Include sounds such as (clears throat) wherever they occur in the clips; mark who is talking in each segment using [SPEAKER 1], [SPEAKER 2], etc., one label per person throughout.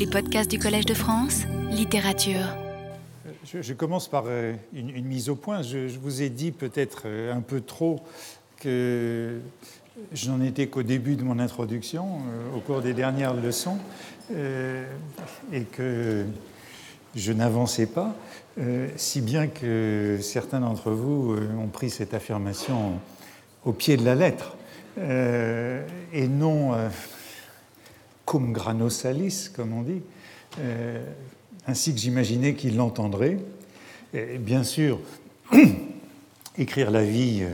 [SPEAKER 1] Les podcasts du Collège de France, littérature.
[SPEAKER 2] Je, commence par euh, une, mise au point. Je, vous ai dit peut-être euh, un peu trop que je n'en étais qu'au début de mon introduction, euh, au cours des dernières leçons, et que je n'avançais pas, si bien que certains d'entre vous ont pris cette affirmation au pied de la lettre, et non cum grano salis, comme on dit, euh, ainsi que j'imaginais qu'il l'entendrait. Bien sûr, (clears throat) écrire la vie, euh,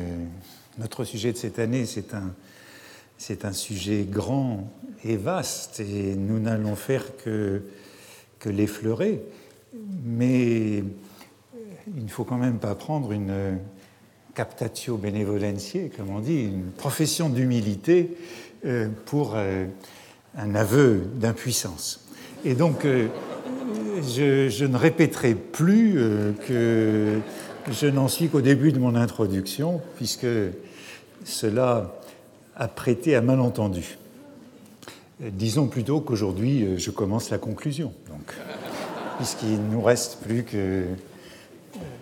[SPEAKER 2] notre sujet de cette année, c'est un, c'est un sujet grand et vaste, et nous n'allons faire que, que l'effleurer. Mais il ne faut quand même pas prendre une captatio benevolentiae, comme on dit, une profession d'humilité euh, pour un aveu d'impuissance. Et donc, euh, je, ne répéterai plus euh, que je n'en suis qu'au début de mon introduction, puisque cela a prêté à malentendu. Disons plutôt qu'aujourd'hui, euh, je commence la conclusion, donc, puisqu'il ne nous reste plus que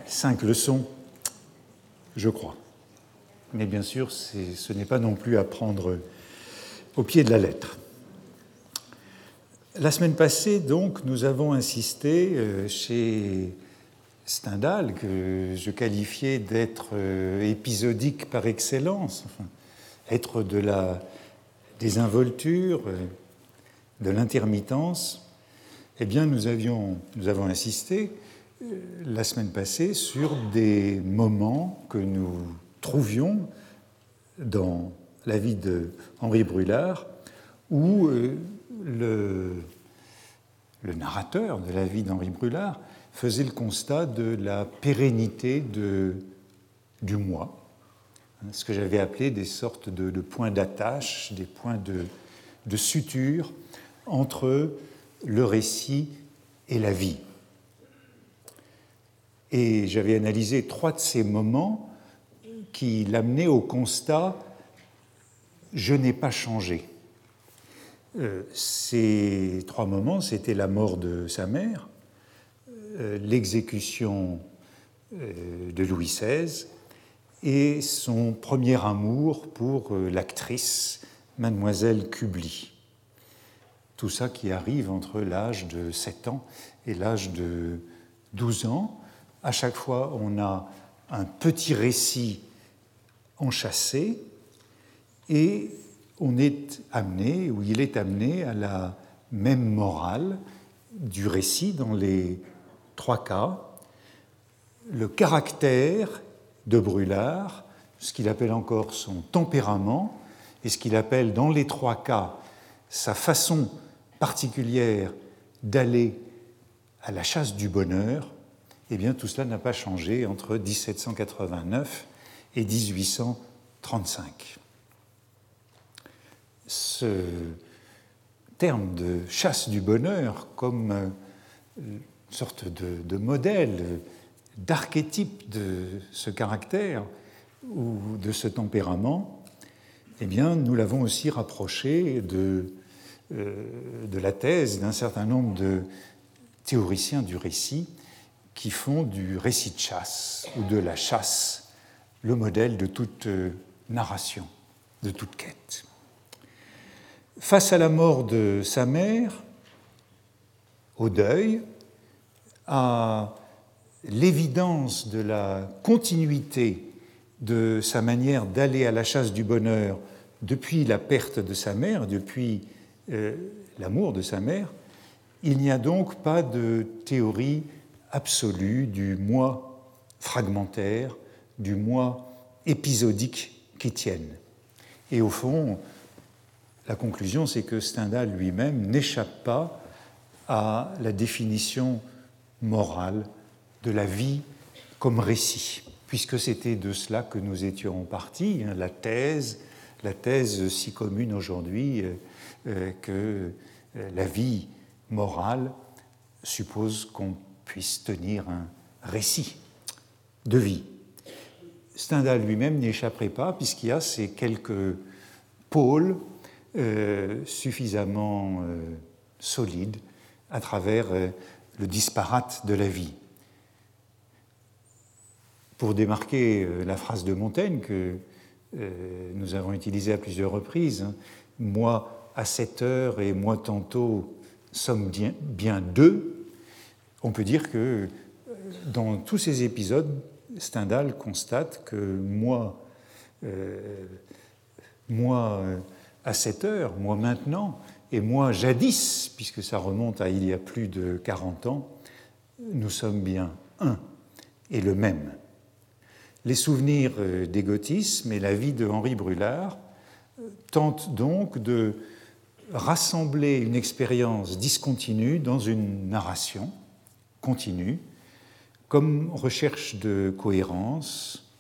[SPEAKER 2] cinq leçons, je crois. Mais bien sûr, ce n'est pas non plus à prendre au pied de la lettre. La semaine passée, donc, nous avons insisté euh, chez Stendhal, que je qualifiais d'être euh, épisodique par excellence, être de la désinvolture, euh, de l'intermittence. Eh bien, nous, avons insisté la semaine passée sur des moments que nous trouvions dans la vie de Henri Brulard où le, narrateur de la vie d'Henri Brulard faisait le constat de la pérennité du moi, hein, ce que j'avais appelé des sortes de, points d'attache, des points de, de, suture entre le récit et la vie. Et j'avais analysé trois de ces moments qui l'amenaient au constat je n'ai pas changé. Euh, ces trois moments, c'était la mort de sa mère, euh, l'exécution euh, de Louis XVI et son premier amour pour l'actrice Mademoiselle Kubli. Tout ça qui arrive entre l'âge de 7 ans et l'âge de 12 ans. À chaque fois, on a un petit récit enchâssé et on est amené, ou il est amené à la même morale du récit dans les trois cas. Le caractère de Brûlard, ce qu'il appelle encore son tempérament, et ce qu'il appelle dans les trois cas sa façon particulière d'aller à la chasse du bonheur, eh bien tout cela n'a pas changé entre 1789 et 1835 ce terme de chasse du bonheur comme euh, une sorte de, modèle, d'archétype de ce caractère ou de ce tempérament, eh bien, nous l'avons aussi rapproché de, euh, de la thèse d'un certain nombre de théoriciens du récit qui font du récit de chasse ou de la chasse le modèle de toute euh, narration, de toute quête. Face à la mort de sa mère, au deuil, à l'évidence de la continuité de sa manière d'aller à la chasse du bonheur depuis la perte de sa mère, depuis euh, l'amour de sa mère, il n'y a donc pas de théorie absolue du moi fragmentaire, du moi épisodique qui tienne. Et au fond, la conclusion, c'est que Stendhal lui-même n'échappe pas à la définition morale de la vie comme récit, puisque c'était de cela que nous étions partis, hein, la thèse, la thèse si commune aujourd'hui euh, euh, que euh, la vie morale suppose qu'on puisse tenir un récit de vie. Stendhal lui-même n'échapperait pas, puisqu'il y a ces quelques pôles suffisamment euh, solide à travers le disparate de la vie. Pour démarquer la phrase de Montaigne que nous avons utilisée à plusieurs reprises, hein, moi à cette heure et moi tantôt sommes bien deux, on peut dire que dans tous ces épisodes, Stendhal constate que moi, euh, moi euh, à cette heure, moi maintenant, et moi jadis, puisque ça remonte à il y a plus de 40 ans, nous sommes bien un et le même. Les souvenirs euh, d'égotisme et la vie de Henri Brulard tentent donc de rassembler une expérience discontinue dans une narration continue comme recherche de cohérence,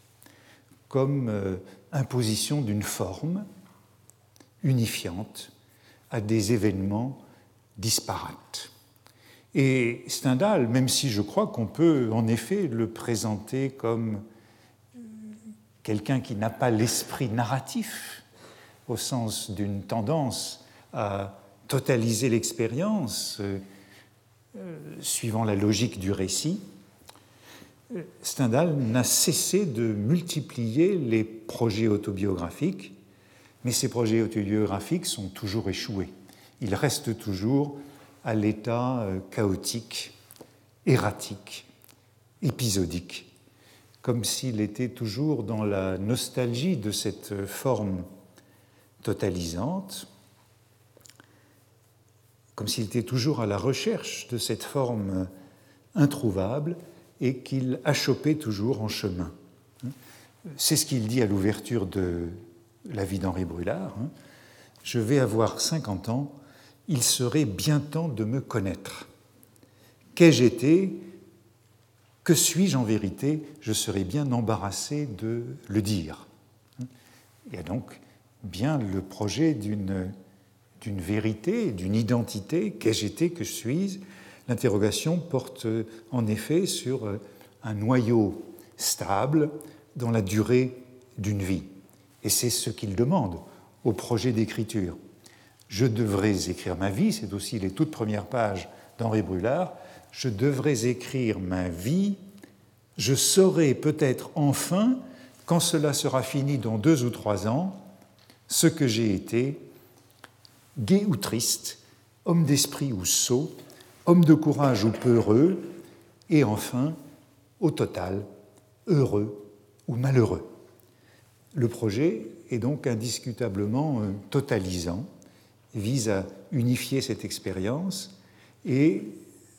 [SPEAKER 2] comme euh, imposition d'une forme unifiante à des événements disparates. Et Stendhal, même si je crois qu'on peut en effet le présenter comme quelqu'un qui n'a pas l'esprit narratif, au sens d'une tendance à totaliser l'expérience, euh, euh, suivant la logique du récit, Stendhal n'a cessé de multiplier les projets autobiographiques, mais ces projets autobiographiques sont toujours échoués. Ils restent toujours à l'état euh, chaotique, erratique, épisodique, comme s'il était toujours dans la nostalgie de cette forme totalisante, comme s'il était toujours à la recherche de cette forme introuvable et qu'il chopé toujours en chemin. C'est ce qu'il dit à l'ouverture de la vie d'Henri Brulard. Hein. Je vais avoir 50 ans, il serait bien temps de me connaître. Qu'ai-je été? Que suis-je en vérité? Je serais bien embarrassé de le dire. Il y a donc bien le projet d'une vérité, d'une identité. Qu'ai-je été? Que suis-je? L'interrogation porte en effet sur un noyau stable dans la durée d'une vie. Et c'est ce qu'il demande au projet d'écriture. Je devrais écrire ma vie, c'est aussi les toutes premières pages d'Henri Brulard. Je devrais écrire ma vie, je saurai peut-être enfin, quand cela sera fini dans deux ou trois ans, ce que j'ai été, gai ou triste, homme d'esprit ou sot, homme de courage ou peureux, et enfin, au total, heureux ou malheureux. Le projet est donc indiscutablement euh, totalisant, vise à unifier cette expérience, et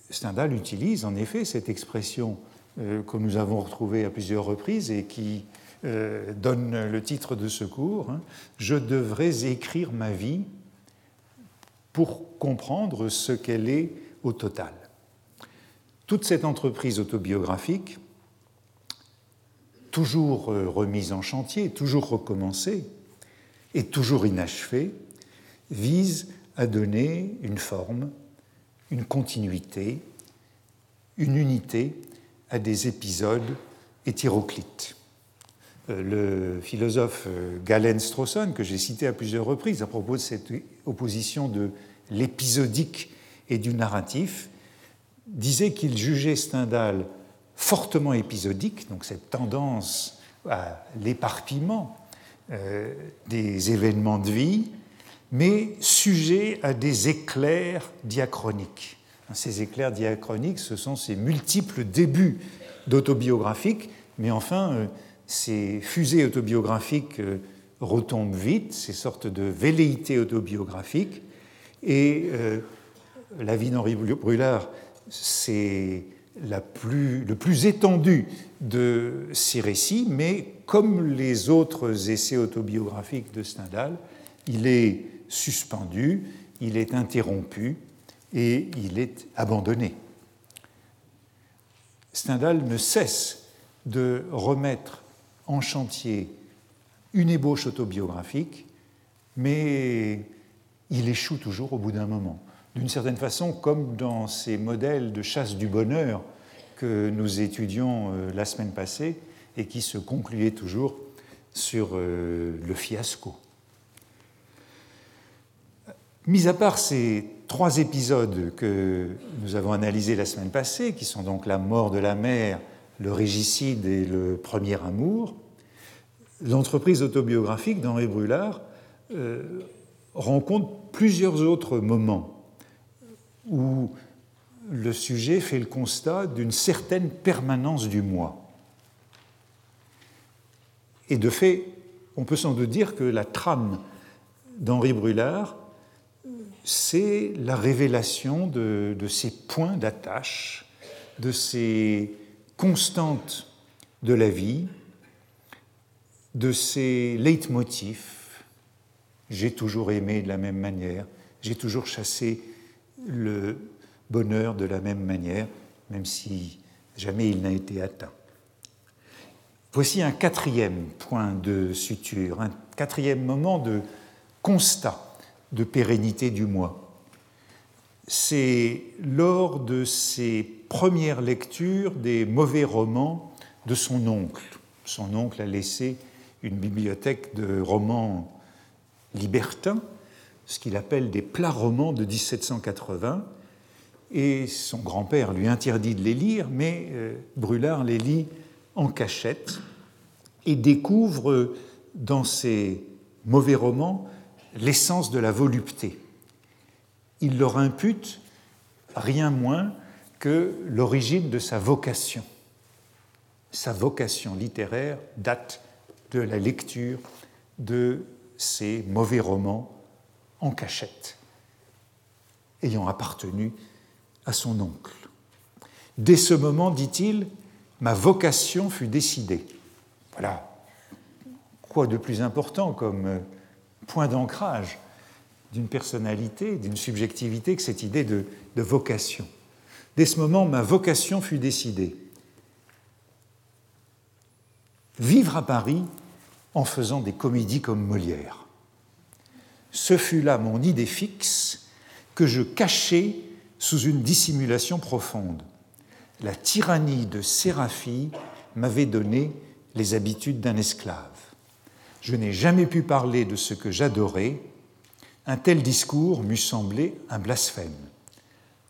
[SPEAKER 2] Stendhal utilise en effet cette expression euh, que nous avons retrouvée à plusieurs reprises et qui euh, donne le titre de ce cours, hein, Je devrais écrire ma vie pour comprendre ce qu'elle est au total. Toute cette entreprise autobiographique, toujours euh, remise en chantier, toujours recommencée et toujours inachevée, vise à donner une forme, une continuité, une unité à des épisodes hétéroclites. Euh, le philosophe euh, Galen Strawson, que j'ai cité à plusieurs reprises à propos de cette opposition de l'épisodique et du narratif, disait qu'il jugeait Stendhal fortement épisodique, donc cette tendance à l'éparpillement euh, des événements de vie, mais sujet à des éclairs diachroniques. Ces éclairs diachroniques, ce sont ces multiples débuts d'autobiographiques, mais enfin, euh, ces fusées autobiographiques euh, retombent vite, ces sortes de velléités autobiographiques, et la vie d'Henri Brulard, c'est le plus étendu de ces récits, mais comme les autres essais autobiographiques de Stendhal, il est suspendu, il est interrompu et il est abandonné. Stendhal ne cesse de remettre en chantier une ébauche autobiographique, mais il échoue toujours au bout d'un moment d'une certaine façon comme dans ces modèles de chasse du bonheur que nous étudions euh, la semaine passée et qui se concluaient toujours sur euh, le fiasco. Mis à part ces trois épisodes que nous avons analysés la semaine passée, qui sont donc la mort de la mère, le régicide et le premier amour, l'entreprise autobiographique d'Henri Brulard euh, rencontre plusieurs autres moments où le sujet fait le constat d'une certaine permanence du moi. Et de fait, on peut sans doute dire que la trame d'Henri Brulard, c'est la révélation de, de ces points d'attache, de ces constantes de la vie, de ces leitmotifs. J'ai toujours aimé de la même manière, j'ai toujours chassé le bonheur de la même manière, même si jamais il n'a été atteint. Voici un quatrième point de suture, un quatrième moment de constat de pérennité du moi. C'est lors de ses premières lectures des mauvais romans de son oncle. Son oncle a laissé une bibliothèque de romans libertins, ce qu'il appelle des plats romans de 1780, et son grand-père lui interdit de les lire, mais euh, Brulard les lit en cachette et découvre dans ces mauvais romans l'essence de la volupté. Il leur impute rien moins que l'origine de sa vocation. Sa vocation littéraire date de la lecture de ces mauvais romans en cachette, ayant appartenu à son oncle. Dès ce moment, dit-il, ma vocation fut décidée. Voilà. Quoi de plus important comme euh, point d'ancrage d'une personnalité, d'une subjectivité que cette idée de, de vocation? Dès ce moment, ma vocation fut décidée. Vivre à Paris en faisant des comédies comme Molière. Ce fut là mon idée fixe que je cachais sous une dissimulation profonde. La tyrannie de Séraphie m'avait donné les habitudes d'un esclave. Je n'ai jamais pu parler de ce que j'adorais. Un tel discours m'eût semblé un blasphème.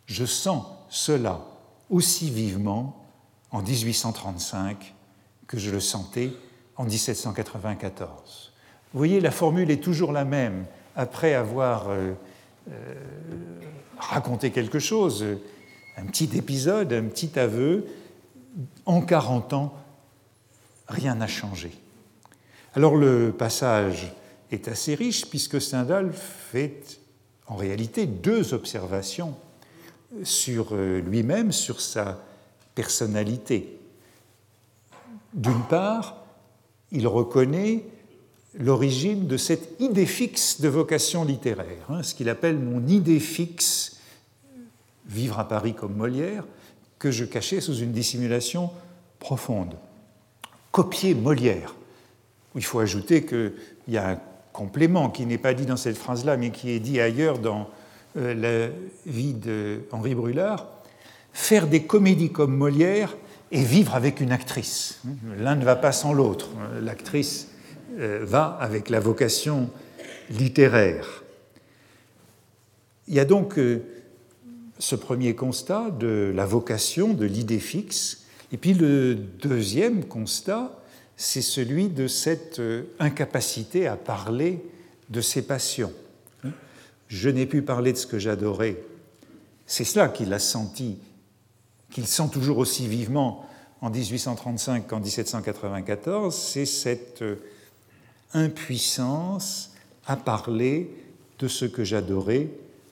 [SPEAKER 2] Je sens cela aussi vivement en 1835 que je le sentais en 1794. Vous voyez, la formule est toujours la même. Après avoir euh, euh, raconté quelque chose, un petit épisode, un petit aveu, en 40 ans, rien n'a changé. Alors le passage est assez riche puisque Stendhal fait en réalité deux observations sur euh, lui-même, sur sa personnalité. D'une part, il reconnaît l'origine de cette idée fixe de vocation littéraire, hein, ce qu'il appelle mon idée fixe, vivre à Paris comme Molière, que je cachais sous une dissimulation profonde copier Molière. Il faut ajouter qu'il y a un complément qui n'est pas dit dans cette phrase-là, mais qui est dit ailleurs dans euh, la vie d'Henri Brulard. Faire des comédies comme Molière et vivre avec une actrice. L'un ne va pas sans l'autre. L'actrice va avec la vocation littéraire. Il y a donc euh, ce premier constat de la vocation, de l'idée fixe, et puis le deuxième constat, c'est celui de cette euh, incapacité à parler de ses passions. Je n'ai pu parler de ce que j'adorais. C'est cela qu'il a senti, qu'il sent toujours aussi vivement en 1835 qu'en 1794, c'est cette euh, impuissance à parler de ce que j'adorais.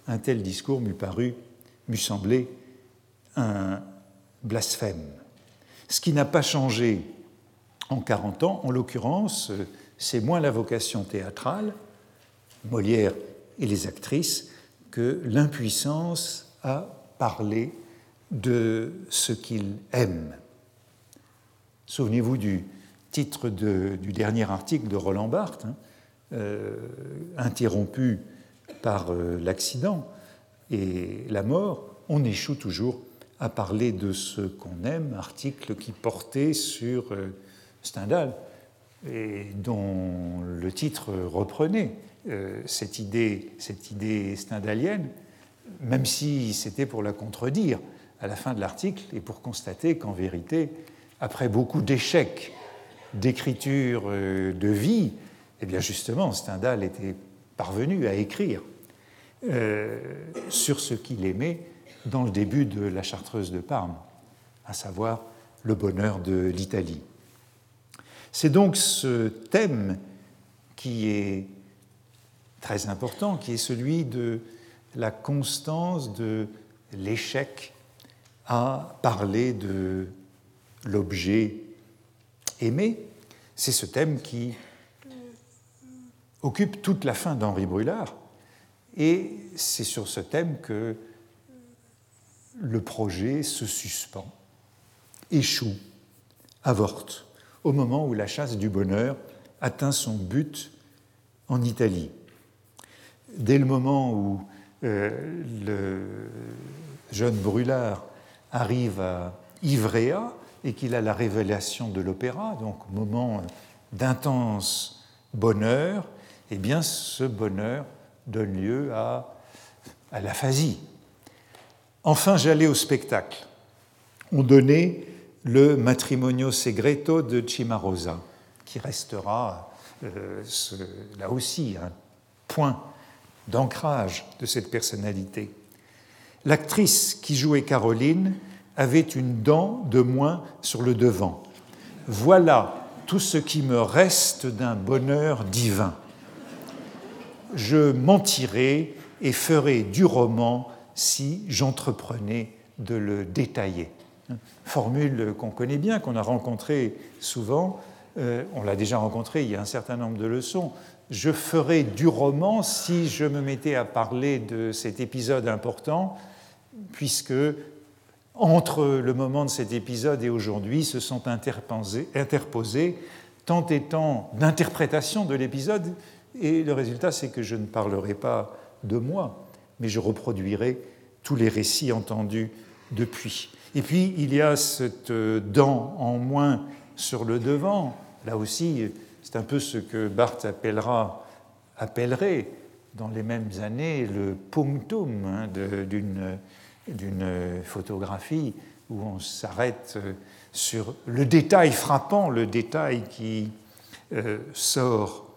[SPEAKER 2] Un tel discours m'eût paru, m'eût semblé un blasphème. Ce qui n'a pas changé en 40 ans, en l'occurrence, c'est moins la vocation théâtrale, Molière et les actrices, que l'impuissance à parler de ce qu'il aime. Souvenez-vous du titre du dernier article de Roland Barthes, hein, euh, interrompu par euh, l'accident et la mort, on échoue toujours à parler de ce qu'on aime, article qui portait sur euh, Stendhal et dont le titre reprenait cette, idée, cette idée stendhalienne, même si c'était pour la contredire à la fin de l'article et pour constater qu'en vérité, après beaucoup d'échecs d'écriture de vie, eh bien justement, Stendhal était parvenu à écrire sur ce qu'il aimait dans le début de la Chartreuse de Parme, à savoir le bonheur de l'Italie. C'est donc ce thème qui est très important, qui est celui de la constance de l'échec à parler de l'objet aimé. C'est ce thème qui occupe toute la fin d'Henri Brulard, et c'est sur ce thème que le projet se suspend, échoue, avorte, au moment où la chasse du bonheur atteint son but en Italie. Dès le moment où euh, le jeune Brûlard arrive à Ivrea et qu'il a la révélation de l'opéra, donc moment d'intense bonheur, eh bien ce bonheur donne lieu à, à l'aphasie, Enfin, j'allais au spectacle. On donnait le Matrimonio Segreto de Cimarosa, qui restera euh, là aussi un point d'ancrage de cette personnalité. L'actrice qui jouait Caroline avait une dent de moins sur le devant. Voilà tout ce qui me reste d'un bonheur divin. Je mentirai et ferai du roman si j'entreprenais de le détailler. Formule qu'on connaît bien, qu'on a rencontrée souvent, euh, on l'a déjà rencontrée il y a un certain nombre de leçons. Je ferais du roman si je me mettais à parler de cet épisode important, puisque entre le moment de cet épisode et aujourd'hui se sont interposés tant et tant d'interprétations de l'épisode, et le résultat c'est que je ne parlerai pas de moi, mais je reproduirai tous les récits entendus depuis. Et puis, il y a cette euh, dent en moins sur le devant. Là aussi, c'est un peu ce que Barthes appellera, appellerait dans les mêmes années le punctum hein, d'une photographie où on s'arrête euh, sur le détail frappant, le détail qui euh, sort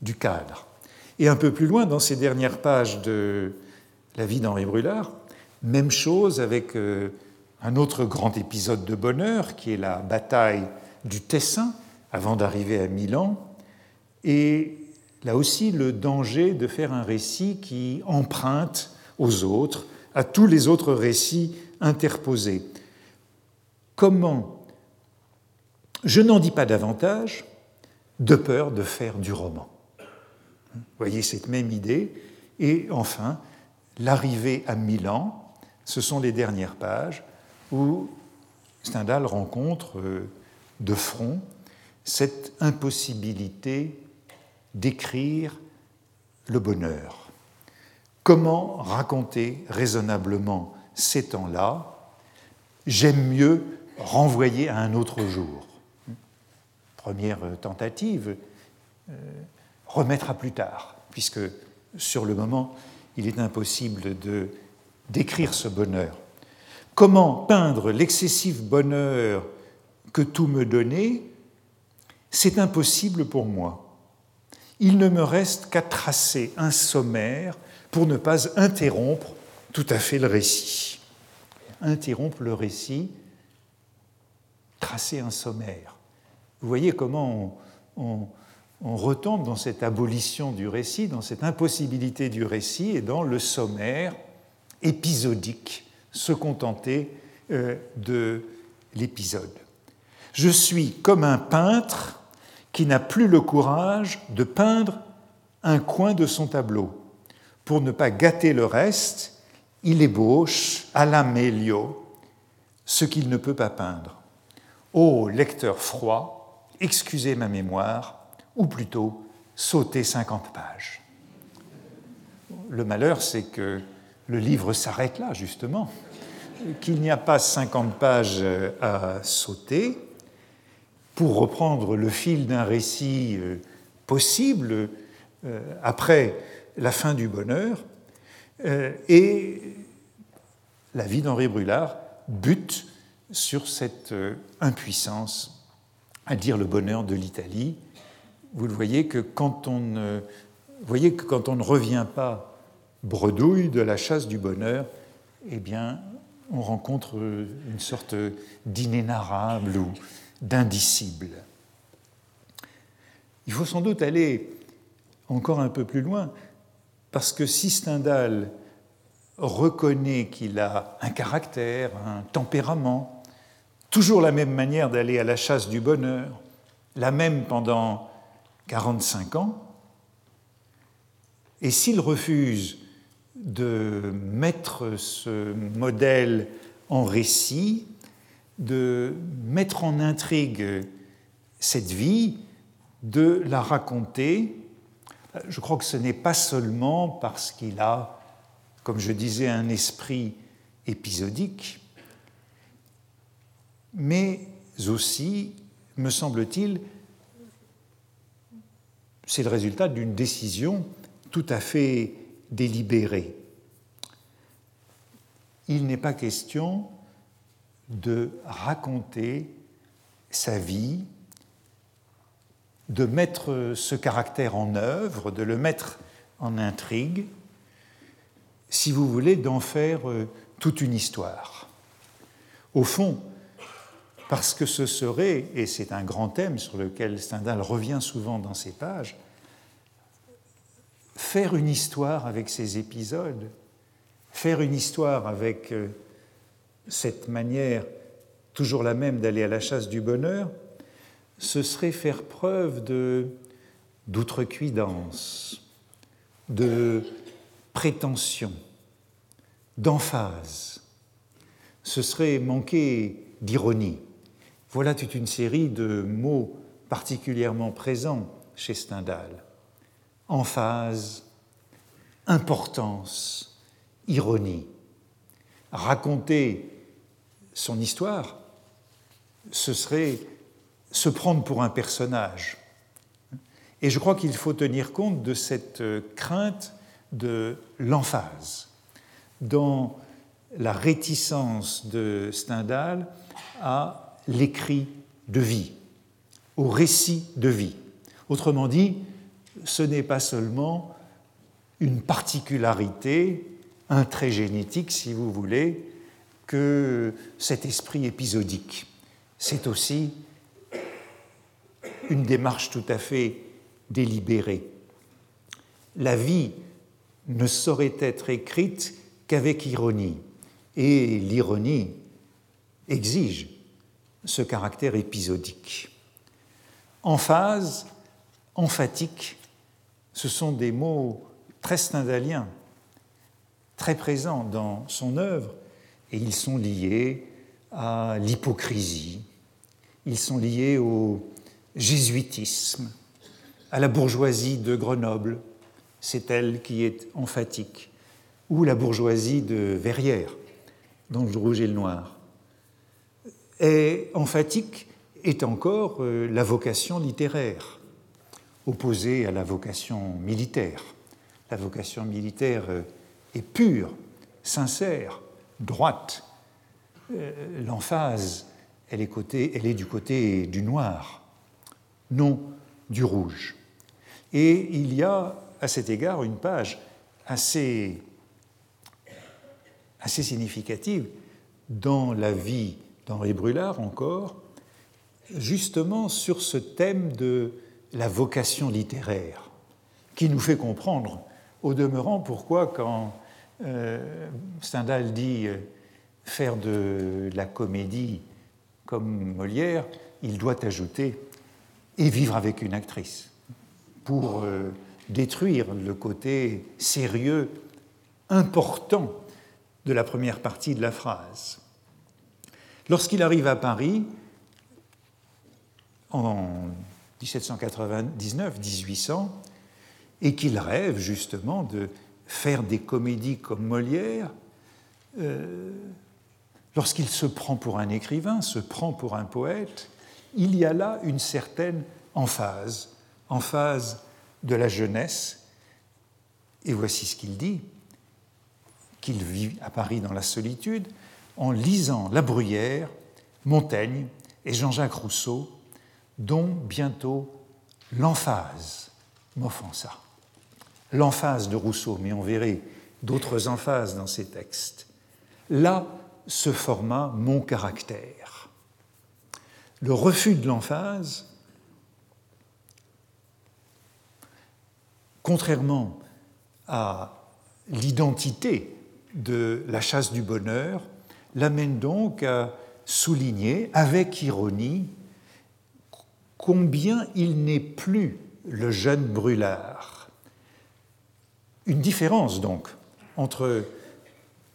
[SPEAKER 2] du cadre. Et un peu plus loin, dans ces dernières pages de la vie d'Henri Brulard, même chose avec euh, un autre grand épisode de bonheur qui est la bataille du Tessin avant d'arriver à Milan. Et là aussi, le danger de faire un récit qui emprunte aux autres, à tous les autres récits interposés. Comment Je n'en dis pas davantage, de peur de faire du roman. Vous voyez cette même idée. Et enfin, l'arrivée à Milan, ce sont les dernières pages où Stendhal rencontre euh, de front cette impossibilité d'écrire le bonheur. Comment raconter raisonnablement ces temps-là? J'aime mieux renvoyer à un autre jour. Première tentative, euh, remettre à plus tard, puisque sur le moment, il est impossible de décrire ce bonheur. Comment peindre l'excessif bonheur que tout me donnait? C'est impossible pour moi. Il ne me reste qu'à tracer un sommaire pour ne pas interrompre tout à fait le récit. Interrompre le récit, tracer un sommaire. Vous voyez comment on, retombe dans cette abolition du récit, dans cette impossibilité du récit et dans le sommaire épisodique, se contenter euh, de l'épisode. Je suis comme un peintre qui n'a plus le courage de peindre un coin de son tableau. Pour ne pas gâter le reste, il ébauche à la mélio ce qu'il ne peut pas peindre. Ô lecteur froid, excusez ma mémoire, ou plutôt sautez 50 pages. Le malheur, c'est que le livre s'arrête là, justement, qu'il n'y a pas 50 pages à sauter. Pour reprendre le fil d'un récit euh, possible, après la fin du bonheur, et la vie d'Henri Brulard bute sur cette impuissance à dire le bonheur de l'Italie. Vous le voyez que quand on ne, voyez que quand on ne revient pas bredouille de la chasse du bonheur, eh bien, on rencontre une sorte d'inénarrable ou d'indicible. Il faut sans doute aller encore un peu plus loin, parce que si Stendhal reconnaît qu'il a un caractère, un tempérament, toujours la même manière d'aller à la chasse du bonheur, la même pendant 45 ans, et s'il refuse de mettre ce modèle en récit, de mettre en intrigue cette vie, de la raconter. Je crois que ce n'est pas seulement parce qu'il a, comme je disais, un esprit épisodique, mais aussi, me semble-t-il, c'est le résultat d'une décision tout à fait délibéré. Il n'est pas question de raconter sa vie, de mettre ce caractère en œuvre, de le mettre en intrigue, si vous voulez, d'en faire euh, toute une histoire. Au fond, parce que ce serait, et c'est un grand thème sur lequel Stendhal revient souvent dans ses pages, faire une histoire avec ces épisodes, faire une histoire avec euh, cette manière toujours la même d'aller à la chasse du bonheur, ce serait faire preuve de d'outrecuidance, de prétention, d'emphase. Ce serait manquer d'ironie. Voilà toute une série de mots particulièrement présents chez Stendhal emphase, importance, ironie. Raconter son histoire, ce serait se prendre pour un personnage. Et je crois qu'il faut tenir compte de cette crainte de l'emphase dans la réticence de Stendhal à l'écrit de vie, au récit de vie. Autrement dit, ce n'est pas seulement une particularité, un trait génétique, si vous voulez, que cet esprit épisodique. C'est aussi une démarche tout à fait délibérée. La vie ne saurait être écrite qu'avec ironie, et l'ironie exige ce caractère épisodique. En phase, emphatique, ce sont des mots très stendhaliens, très présents dans son œuvre, et ils sont liés à l'hypocrisie, ils sont liés au jésuitisme, à la bourgeoisie de Grenoble, c'est elle qui est emphatique, ou la bourgeoisie de Verrières, dans le rouge et le noir. Et emphatique est encore euh, la vocation littéraire opposé à la vocation militaire. La vocation militaire euh, est pure, sincère, droite. Euh, l'emphase, elle est du côté du noir, non du rouge. Et il y a à cet égard une page assez, significative dans la vie d'Henri Brulard encore, justement sur ce thème de la vocation littéraire, qui nous fait comprendre, au demeurant, pourquoi quand euh, Stendhal dit euh, faire de la comédie comme Molière, il doit ajouter et vivre avec une actrice pour euh, détruire le côté sérieux, important de la première partie de la phrase. Lorsqu'il arrive à Paris, en 1799-1800, et qu'il rêve justement de faire des comédies comme Molière, euh, lorsqu'il se prend pour un écrivain, se prend pour un poète, il y a là une certaine emphase, emphase de la jeunesse. Et voici ce qu'il dit, qu'il vit à Paris dans la solitude, en lisant La Bruyère, Montaigne et Jean-Jacques Rousseau, dont bientôt l'emphase m'offensa. L'emphase de Rousseau, mais on verrait d'autres emphases dans ces textes. Là se forma mon caractère. Le refus de l'emphase, contrairement à l'identité de la chasse du bonheur, l'amène donc à souligner avec ironie combien il n'est plus le jeune brûlard. Une différence donc entre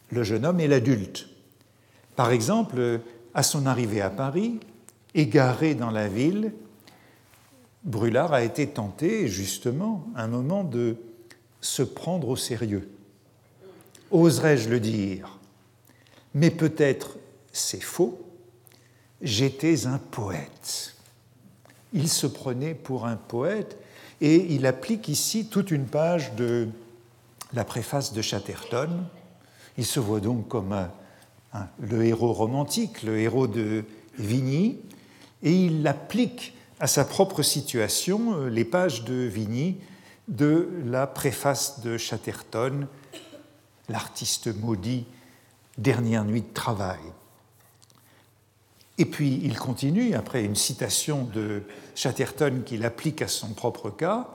[SPEAKER 2] le jeune homme et l'adulte. Par exemple, à son arrivée à Paris, égaré dans la ville, Brûlard a été tenté, justement, un moment de se prendre au sérieux. Oserais-je le dire? Mais peut-être c'est faux, j'étais un poète. Il se prenait pour un poète et il applique ici toute une page de la préface de Chatterton. Il se voit donc comme le héros romantique, le héros de Vigny, et il applique à sa propre situation euh, les pages de Vigny de la préface de Chatterton, l'artiste maudit, dernière nuit de travail. Et puis il continue, après une citation de Chatterton qu'il applique à son propre cas,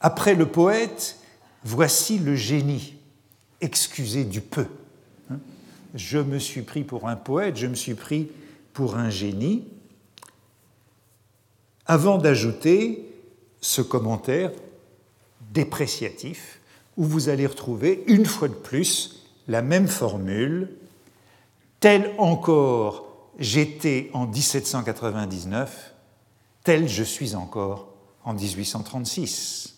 [SPEAKER 2] Après le poète, voici le génie, excusez du peu. Je me suis pris pour un poète, je me suis pris pour un génie, avant d'ajouter ce commentaire dépréciatif où vous allez retrouver une fois de plus la même formule, tel encore j'étais en 1799, tel je suis encore en 1836.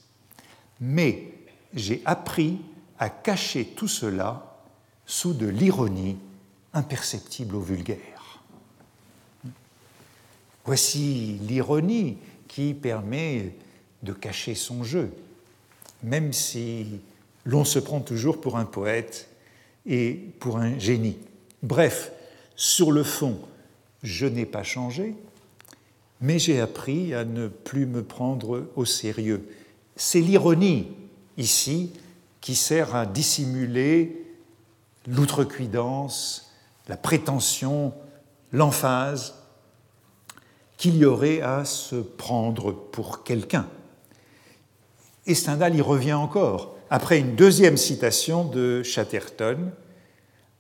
[SPEAKER 2] Mais j'ai appris à cacher tout cela sous de l'ironie imperceptible au vulgaire. Voici l'ironie qui permet de cacher son jeu, même si l'on se prend toujours pour un poète et pour un génie. Bref, sur le fond, je n'ai pas changé, mais j'ai appris à ne plus me prendre au sérieux. C'est l'ironie ici qui sert à dissimuler l'outrecuidance, la prétention, l'emphase qu'il y aurait à se prendre pour quelqu'un. Et Stendhal y revient encore, après une deuxième citation de Chatterton,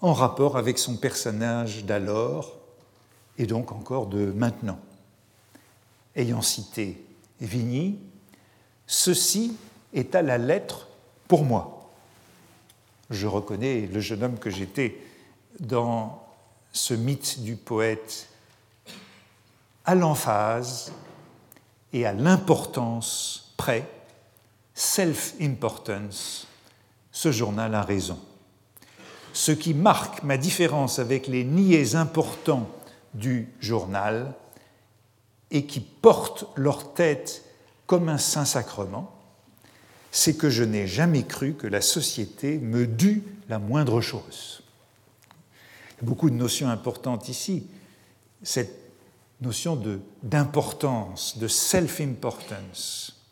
[SPEAKER 2] en rapport avec son personnage d'alors et donc encore de maintenant. Ayant cité Vigny, ceci est à la lettre pour moi. Je reconnais le jeune homme que j'étais dans ce mythe du poète à l'emphase et à l'importance près, self-importance, ce journal a raison. Ce qui marque ma différence avec les niais importants du journal et qui portent leur tête comme un saint-sacrement, c'est que je n'ai jamais cru que la société me dût la moindre chose. Il y a beaucoup de notions importantes ici. Cette notion d'importance, de, self-importance,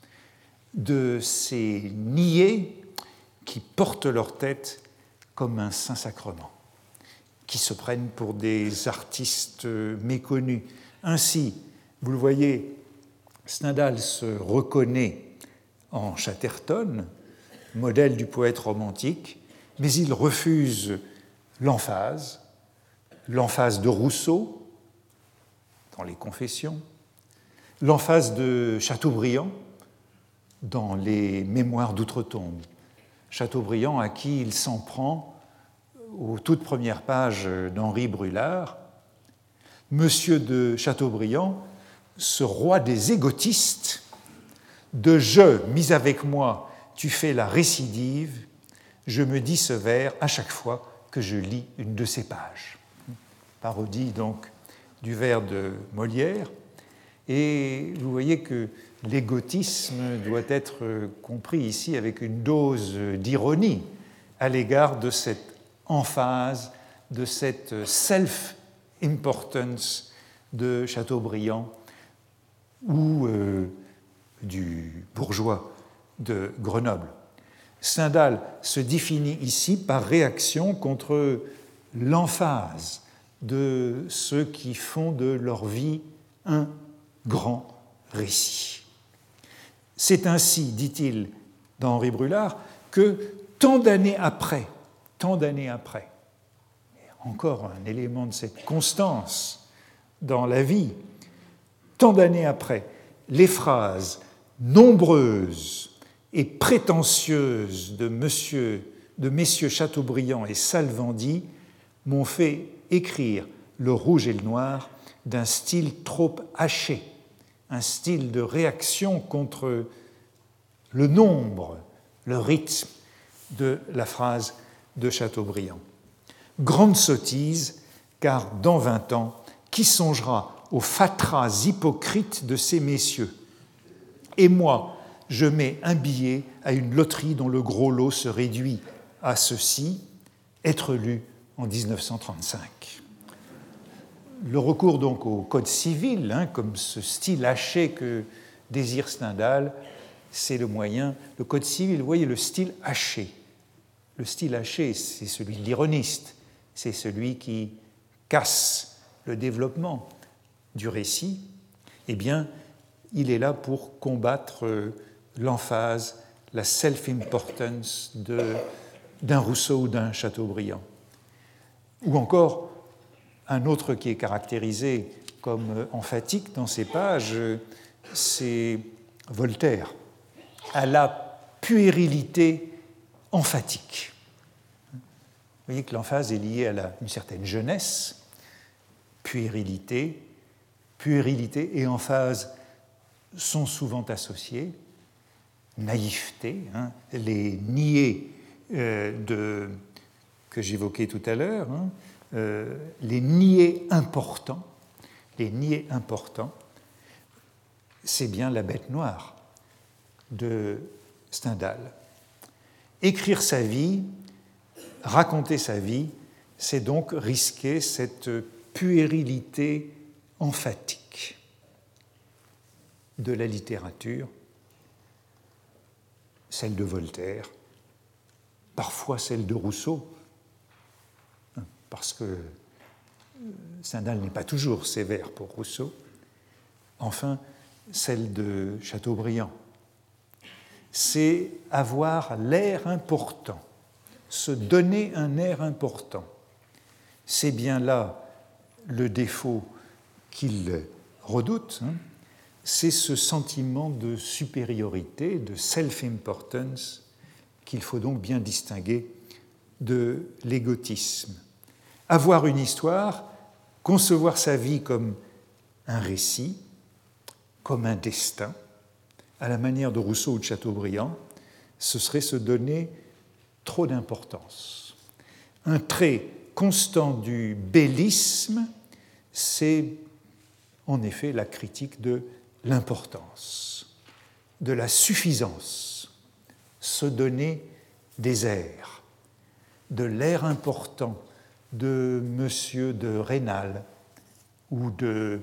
[SPEAKER 2] de ces niais qui portent leur tête comme un saint-sacrement, qui se prennent pour des artistes méconnus. Ainsi, vous le voyez, Stendhal se reconnaît en Chatterton, modèle du poète romantique, mais il refuse l'emphase, l'emphase de Rousseau, dans les Confessions, l'emphase de Chateaubriand dans les Mémoires d'outre-tombe. Chateaubriand à qui il s'en prend aux toutes premières pages d'Henri Brulard. Monsieur de Chateaubriand, ce roi des égotistes, de je mis avec moi, tu fais la récidive, je me dis ce vers à chaque fois que je lis une de ces pages. Parodie donc du vers de Molière. Et vous voyez que l'égotisme doit être compris ici avec une dose d'ironie à l'égard de cette emphase, de cette self-importance de Chateaubriand ou euh, du bourgeois de Grenoble. Stendhal se définit ici par réaction contre l'emphase de ceux qui font de leur vie un grand récit. C'est ainsi, dit-il dans Henri Brulard, que tant d'années après, tant d'années après, encore un élément de cette constance dans la vie, tant d'années après, les phrases nombreuses et prétentieuses de, messieurs Chateaubriand et Salvandi m'ont fait écrire le rouge et le noir d'un style trop haché, un style de réaction contre le nombre, le rythme de la phrase de Chateaubriand. Grande sottise, car dans vingt ans, qui songera aux fatras hypocrites de ces messieurs? Et moi, je mets un billet à une loterie dont le gros lot se réduit à ceci, être lu en 1935. Le recours donc au code civil, hein, comme ce style haché que désire Stendhal, c'est le moyen. Le code civil, vous voyez le style haché. Le style haché, c'est celui de l'ironiste, c'est celui qui casse le développement du récit, eh bien, il est là pour combattre euh, l'emphase, la self-importance d'un Rousseau ou d'un Chateaubriand. Ou encore, un autre qui est caractérisé comme euh, emphatique dans ces pages, c'est Voltaire, à la puérilité emphatique. Vous voyez que l'emphase est liée à une certaine jeunesse, puérilité. Puérilité et emphase sont souvent associés. Naïveté, hein, les niais euh, de, que j'évoquais tout à l'heure, hein, euh, les niais importants, les niais importants, c'est bien la bête noire de Stendhal. Écrire sa vie, raconter sa vie, c'est donc risquer cette puérilité emphatique de la littérature, celle de Voltaire, parfois celle de Rousseau, parce que euh, Stendhal n'est pas toujours sévère pour Rousseau, enfin celle de Chateaubriand. C'est avoir l'air important, se donner un air important. C'est bien là le défaut qu'il redoute, hein, c'est ce sentiment de supériorité, de self-importance, qu'il faut donc bien distinguer de l'égotisme. Avoir une histoire, concevoir sa vie comme un récit, comme un destin, à la manière de Rousseau ou de Chateaubriand, ce serait se donner trop d'importance. Un trait constant du bellisme, c'est en effet la critique de l'importance, de la suffisance, se donner des airs, de l'air important de Monsieur de Rénal ou de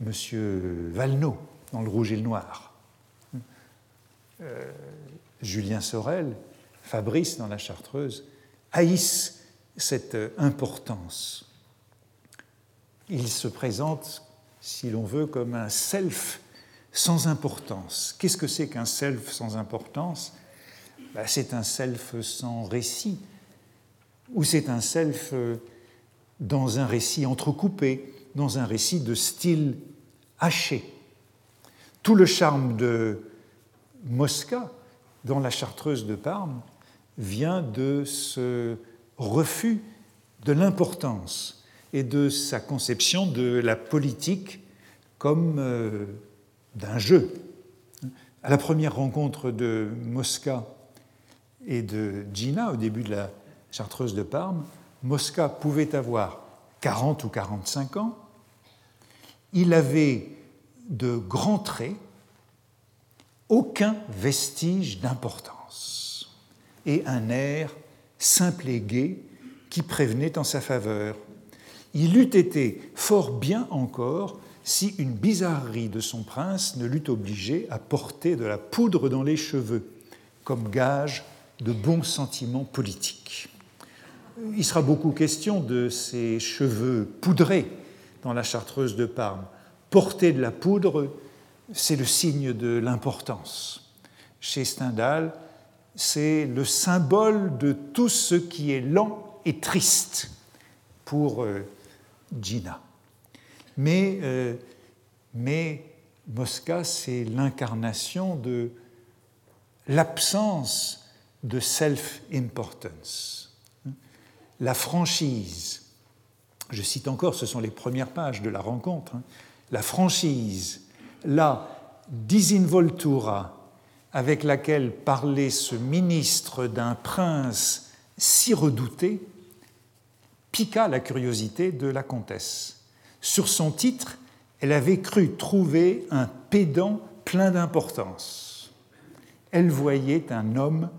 [SPEAKER 2] Monsieur Valneau dans Le Rouge et le Noir, euh, Julien Sorel, Fabrice dans La Chartreuse haïssent cette importance. Il se présente, si l'on veut, comme un self sans importance. Qu'est-ce que c'est qu'un self sans importance? Ben, C'est un self sans récit, ou c'est un self dans un récit entrecoupé, dans un récit de style haché. Tout le charme de Mosca, dans la Chartreuse de Parme, vient de ce refus de l'importance et de sa conception de la politique comme euh, d'un jeu. À la première rencontre de Mosca et de Gina, au début de la Chartreuse de Parme, Mosca pouvait avoir 40 ou 45 ans. Il avait de grands traits, aucun vestige d'importance, et un air simple et gai qui prévenait en sa faveur. Il eût été fort bien encore si une bizarrerie de son prince ne l'eût obligé à porter de la poudre dans les cheveux, comme gage de bons sentiments politiques. Il sera beaucoup question de ces cheveux poudrés dans la chartreuse de Parme. Porter de la poudre, c'est le signe de l'importance. Chez Stendhal, c'est le symbole de tout ce qui est lent et triste pour euh, Gina. Mais, euh, mais Mosca, c'est l'incarnation de l'absence de self-importance. La franchise, je cite encore, ce sont les premières pages de la rencontre, hein. la franchise, la disinvoltura avec laquelle parlait ce ministre d'un prince si redouté, piqua la curiosité de la comtesse. Sur son titre, elle avait cru trouver un pédant plein d'importance. Elle voyait un homme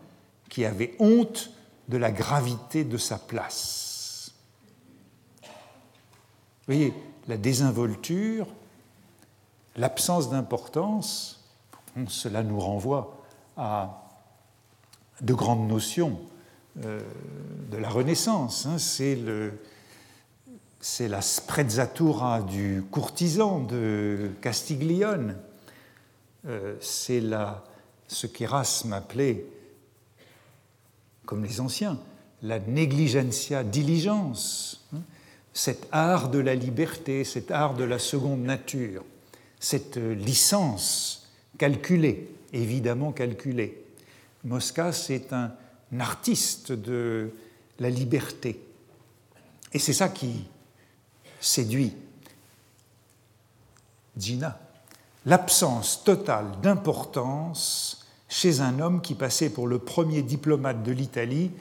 [SPEAKER 2] qui avait honte de la gravité de sa place. Vous voyez, la désinvolture, l'absence d'importance, cela nous renvoie à de grandes notions euh, de la Renaissance. Hein. c'est la sprezzatura du courtisan de Castiglione. Euh, c'est ce qu'Erasme appelait, comme les anciens, la negligentia diligence, hein. cet art de la liberté, cet art de la seconde nature, cette licence calculée, évidemment calculée. Mosca, c'est un artiste de la liberté. Et c'est ça qui séduit Gina, l'absence totale d'importance chez un homme qui passait pour le premier diplomate de l'Italie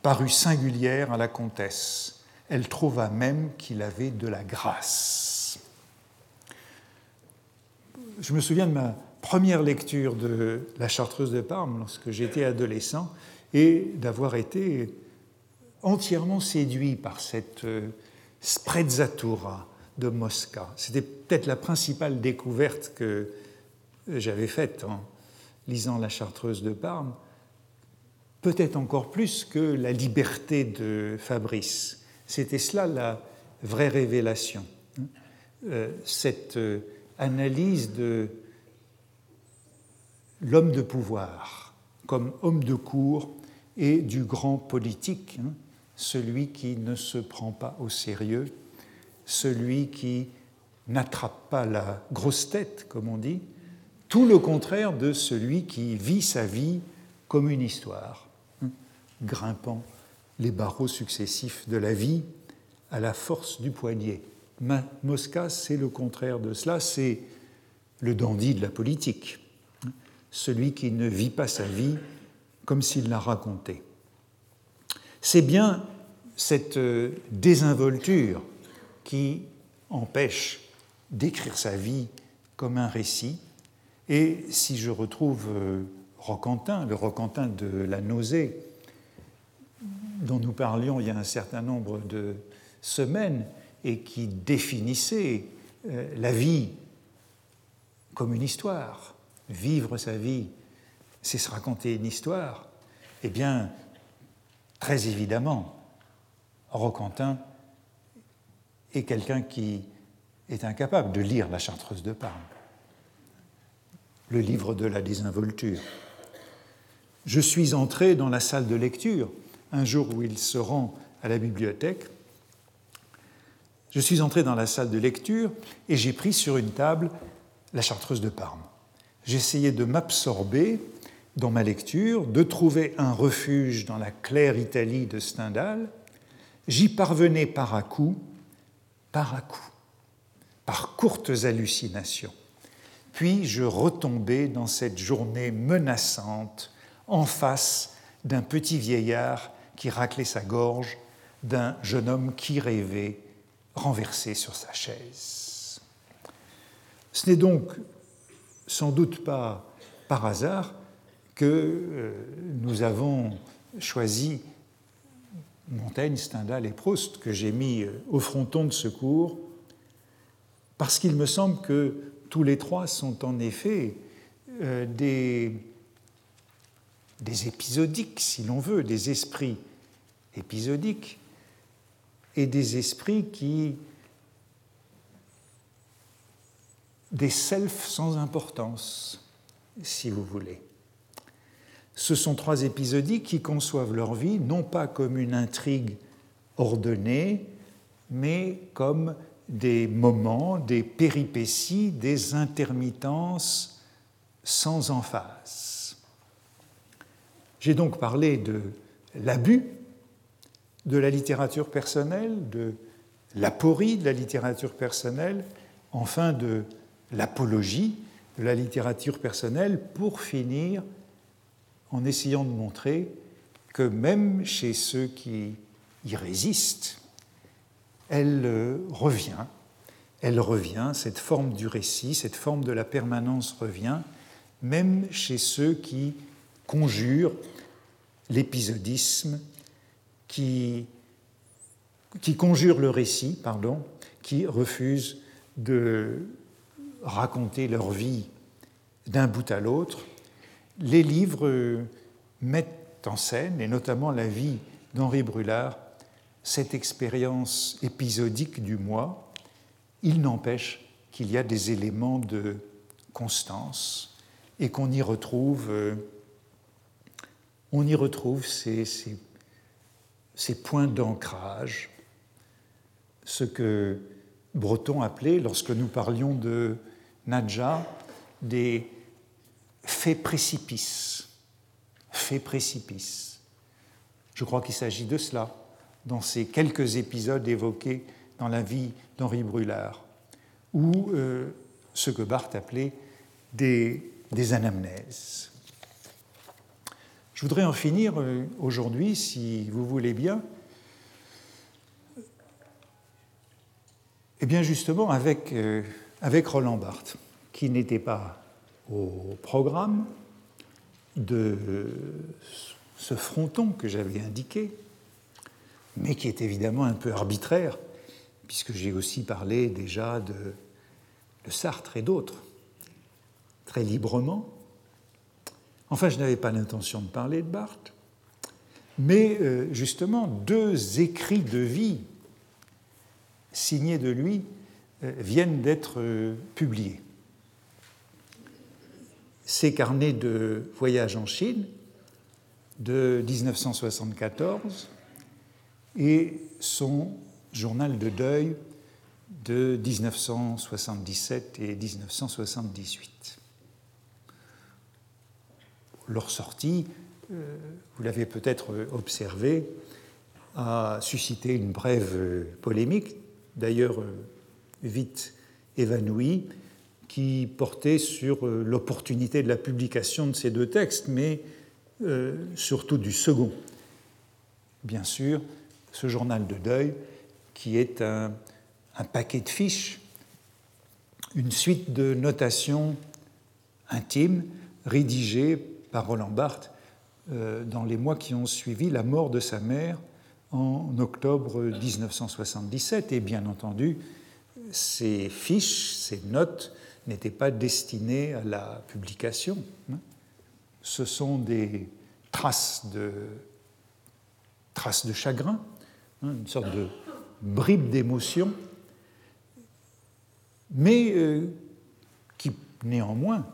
[SPEAKER 2] parut singulière à la comtesse. Elle trouva même qu'il avait de la grâce. Je me souviens de ma première lecture de La Chartreuse de Parme lorsque j'étais adolescent et d'avoir été entièrement séduit par cette euh, sprezzatura de Mosca. C'était peut-être la principale découverte que j'avais faite en lisant La Chartreuse de Parme, peut-être encore plus que la liberté de Fabrice. C'était cela la vraie révélation, euh, cette euh, analyse de l'homme de pouvoir comme homme de cour et du grand politique. Hein celui qui ne se prend pas au sérieux, celui qui n'attrape pas la grosse tête, comme on dit, tout le contraire de celui qui vit sa vie comme une histoire, hein, grimpant les barreaux successifs de la vie à la force du poignet. Mosca, c'est le contraire de cela, c'est le dandy de la politique, hein, celui qui ne vit pas sa vie comme s'il la racontait. C'est bien cette euh, désinvolture qui empêche d'écrire sa vie comme un récit. Et si je retrouve euh, Roquentin, le Roquentin de la nausée, dont nous parlions il y a un certain nombre de semaines et qui définissait euh, la vie comme une histoire, vivre sa vie, c'est se raconter une histoire, eh bien, Très évidemment, Roquentin est quelqu'un qui est incapable de lire la Chartreuse de Parme, le livre de la désinvolture. Je suis entré dans la salle de lecture un jour où il se rend à la bibliothèque. Je suis entré dans la salle de lecture et j'ai pris sur une table la Chartreuse de Parme. J'essayais de m'absorber dans ma lecture de trouver un refuge dans la claire Italie de Stendhal, j'y parvenais par à coup, par à coup, par courtes hallucinations. Puis je retombais dans cette journée menaçante en face d'un petit vieillard qui raclait sa gorge, d'un jeune homme qui rêvait renversé sur sa chaise. Ce n'est donc sans doute pas par hasard que euh, nous avons choisi Montaigne, Stendhal et Proust, que j'ai mis euh, au fronton de ce cours, parce qu'il me semble que tous les trois sont en effet euh, des, des épisodiques, si l'on veut, des esprits épisodiques et des esprits qui des selfs sans importance, si vous voulez. Ce sont trois épisodiques qui conçoivent leur vie non pas comme une intrigue ordonnée, mais comme des moments, des péripéties, des intermittences sans emphase. J'ai donc parlé de l'abus de la littérature personnelle, de l'aporie de la littérature personnelle, enfin de l'apologie de la littérature personnelle pour finir en essayant de montrer que même chez ceux qui y résistent, elle euh, revient, elle revient, cette forme du récit, cette forme de la permanence revient, même chez ceux qui conjurent l'épisodisme, qui, qui conjurent le récit, pardon, qui refusent de raconter leur vie d'un bout à l'autre, les livres mettent en scène, et notamment la vie d'Henri Brulard, cette expérience épisodique du moi. Il n'empêche qu'il y a des éléments de constance et qu'on y retrouve, ces, ces, ces points d'ancrage, ce que Breton appelait, lorsque nous parlions de Nadja des faits précipices. Faits précipices. Je crois qu'il s'agit de cela dans ces quelques épisodes évoqués dans la vie d'Henri Brulard, ou euh, ce que Barthes appelait des, anamnèses. Je voudrais en finir euh, aujourd'hui, si vous voulez bien, eh bien justement avec euh, avec Roland Barthes, qui n'était pas au programme de ce fronton que j'avais indiqué, mais qui est évidemment un peu arbitraire, puisque j'ai aussi parlé déjà de, Sartre et d'autres, très librement. Enfin, je n'avais pas l'intention de parler de Barthes, mais euh, justement, deux écrits de vie signés de lui euh, viennent d'être euh, publiés. Ces carnets de voyage en Chine de 1974 et son journal de deuil de 1977 et 1978. Leur sortie, euh, vous l'avez peut-être observé, a suscité une brève polémique. D'ailleurs, vite évanoui, qui portait sur euh, l'opportunité de la publication de ces deux textes, mais euh, surtout du second. Bien sûr, ce journal de deuil, qui est un, paquet de fiches, une suite de notations intimes rédigées par Roland Barthes euh, dans les mois qui ont suivi la mort de sa mère en octobre 1977 et bien entendu ces fiches, ces notes n'étaient pas destinées à la publication. Hein. Ce sont des traces de, traces de chagrin, une sorte de bribe d'émotion, mais euh, qui néanmoins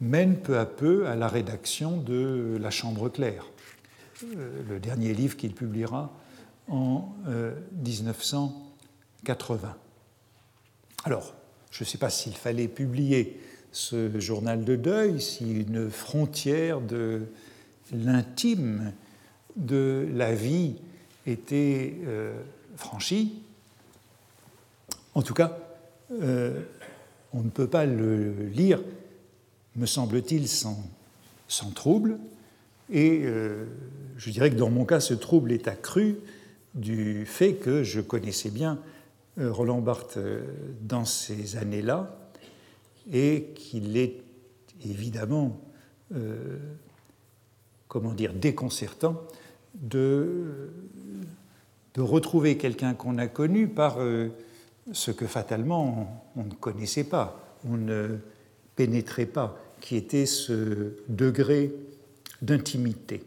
[SPEAKER 2] mènent peu à peu à la rédaction de La Chambre claire, euh, le dernier livre qu'il publiera en 1980. Euh, alors, je ne sais pas s'il fallait publier ce journal de deuil, si une frontière de l'intime de la vie était euh, franchie. En tout cas, euh, on ne peut pas le lire, me semble-t-il, sans, trouble. Et euh, je dirais que dans mon cas, ce trouble est accru du fait que je connaissais bien Roland Barthes dans ces années-là et qu'il est évidemment, comment dire, déconcertant de, retrouver quelqu'un qu'on a connu par euh, ce que fatalement on, ne connaissait pas, on ne pénétrait pas, qui était ce degré d'intimité.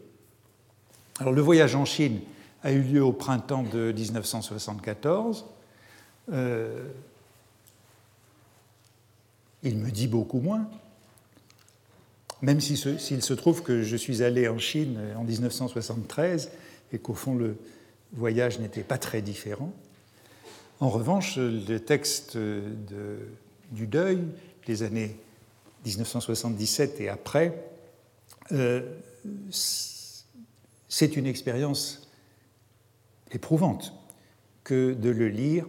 [SPEAKER 2] Alors le voyage en Chine a eu lieu au printemps de 1974. Euh, il me dit beaucoup moins, même s'il se, trouve que je suis allé en Chine en 1973 et qu'au fond le voyage n'était pas très différent. En revanche, le texte du deuil des années 1977 et après, euh, c'est une expérience éprouvante que de le lire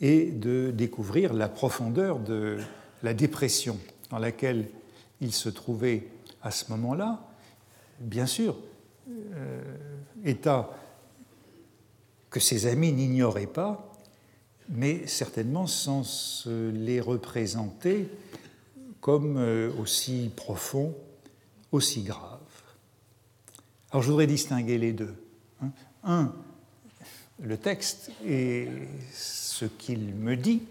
[SPEAKER 2] et de découvrir la profondeur de la dépression dans laquelle il se trouvait à ce moment-là. Bien sûr, euh, état que ses amis n'ignoraient pas, mais certainement sans se les représenter comme euh, aussi profond, aussi grave. Alors je voudrais distinguer les deux. Hein. Un, le texte et ce qu'il me dit,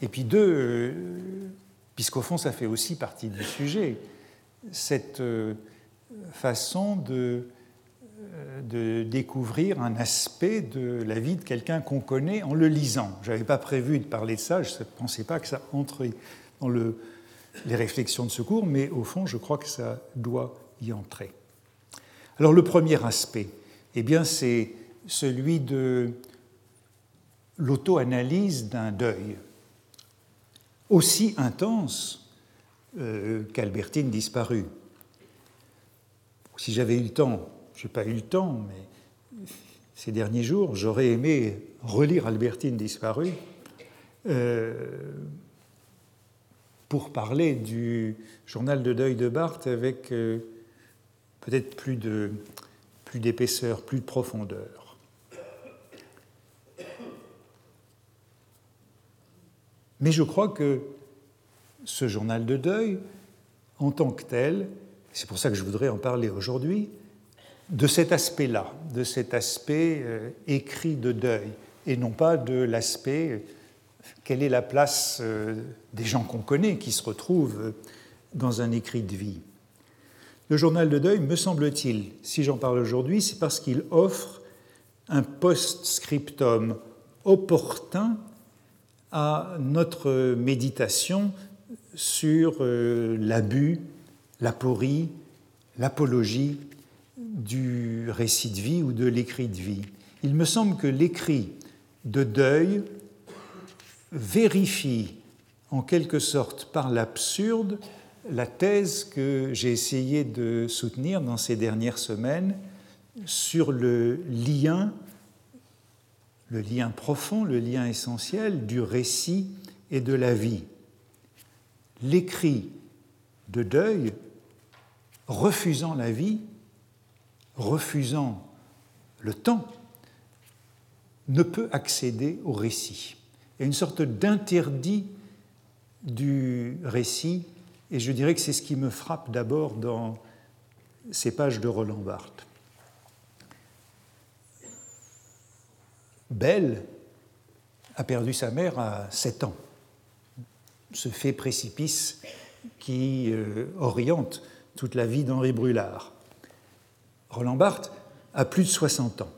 [SPEAKER 2] et puis deux, euh, puisqu'au fond ça fait aussi partie du sujet, cette euh, façon de de découvrir un aspect de la vie de quelqu'un qu'on connaît en le lisant. Je n'avais pas prévu de parler de ça, je ne pensais pas que ça entrait dans le, les réflexions de ce cours, mais au fond, je crois que ça doit y entrer. Alors le premier aspect, eh bien, c'est celui de l'auto-analyse d'un deuil, aussi intense euh, qu'Albertine disparue. Si j'avais eu le temps je n'ai pas eu le temps, mais ces derniers jours, j'aurais aimé relire Albertine disparue euh, pour parler du journal de deuil de Barthes avec euh, peut-être plus de plus d'épaisseur, plus de profondeur. Mais je crois que ce journal de deuil, en tant que tel, c'est pour ça que je voudrais en parler aujourd'hui, de cet aspect-là, de cet aspect euh, écrit de deuil, et non pas de l'aspect euh, quelle est la place euh, des gens qu'on connaît qui se retrouvent dans un écrit de vie. Le journal de deuil, me semble-t-il, si j'en parle aujourd'hui, c'est parce qu'il offre un post-scriptum opportun à notre méditation sur l'abus, l'aporie, l'apologie du récit de vie ou de l'écrit de vie. Il me semble que l'écrit de deuil vérifie en quelque sorte par l'absurde la thèse que j'ai essayé de soutenir dans ces dernières semaines sur le lien, le lien profond, le lien essentiel du récit et de la vie. L'écrit de deuil, refusant la vie, refusant le temps, ne peut accéder au récit. Il une sorte d'interdit du récit, et je dirais que c'est ce qui me frappe d'abord dans ces pages de Roland Barthes. Belle a perdu sa mère à 7 ans. Ce fait précipice qui euh, oriente toute la vie d'Henri Brulard. Roland Barthes a plus de 60 ans.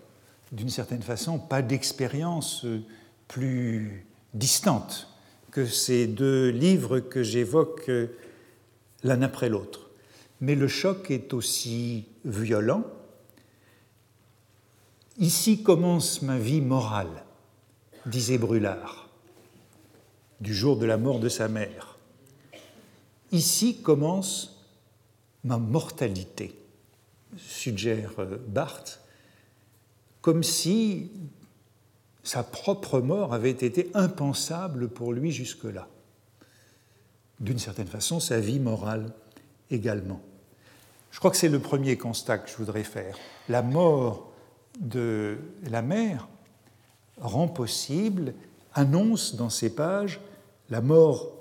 [SPEAKER 2] D'une certaine façon, pas d'expérience euh, plus distante que ces deux livres que j'évoque euh, l'un après l'autre. Mais le choc est aussi violent. Ici commence ma vie morale, disait Brulard, du jour de la mort de sa mère. Ici commence ma mortalité suggère euh, Barthes, comme si sa propre mort avait été impensable pour lui jusque-là. D'une certaine façon, sa vie morale également. Je crois que c'est le premier constat que je voudrais faire. La mort de la mère rend possible, annonce dans ces pages la mort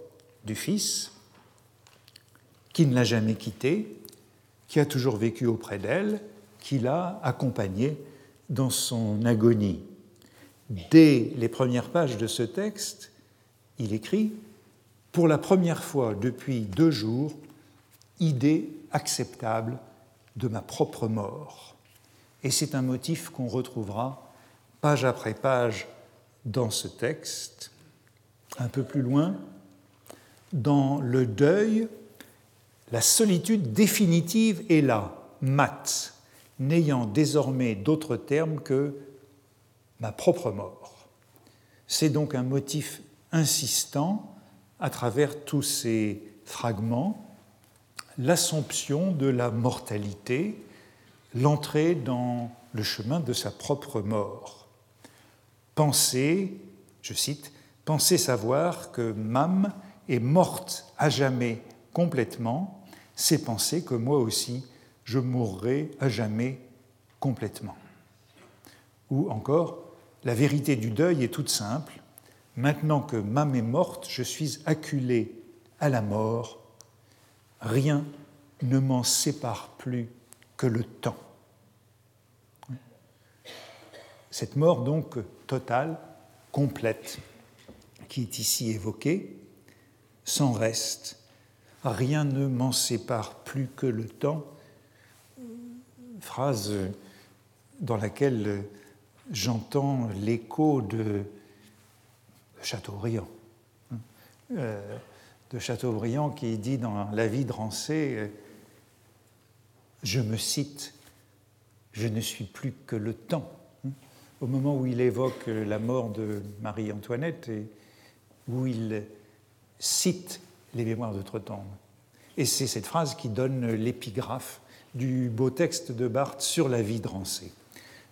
[SPEAKER 2] du fils, qui ne l'a jamais quittée, qui a toujours vécu auprès d'elle, qui l'a accompagnée dans son agonie. Dès les premières pages de ce texte, il écrit Pour la première fois depuis deux jours, idée acceptable de ma propre mort. Et c'est un motif qu'on retrouvera page après page dans ce texte. Un peu plus loin, dans le deuil, la solitude définitive est là, mat, n'ayant désormais d'autre terme que ma propre mort. C'est donc un motif insistant à travers tous ces fragments, l'assomption de la mortalité, l'entrée dans le chemin de sa propre mort. Penser, je cite, penser savoir que Mam est morte à jamais complètement, c'est penser que moi aussi je mourrai à jamais complètement. Ou encore, la vérité du deuil est toute simple. Maintenant que Mam est morte, je suis acculé à la mort. Rien ne m'en sépare plus que le temps. Cette mort donc totale, complète, qui est ici évoquée, sans reste, rien ne m'en sépare plus que le temps, phrase dans laquelle j'entends l'écho de Chateaubriand, euh, de Chateaubriand qui dit dans La vie de Rancé, je me cite, je ne suis plus que le temps. Au moment où il évoque la mort de Marie-Antoinette et où il cite les mémoires d'outre-tombe. Et c'est cette phrase qui donne l'épigraphe du beau texte de Barthes sur la vie de.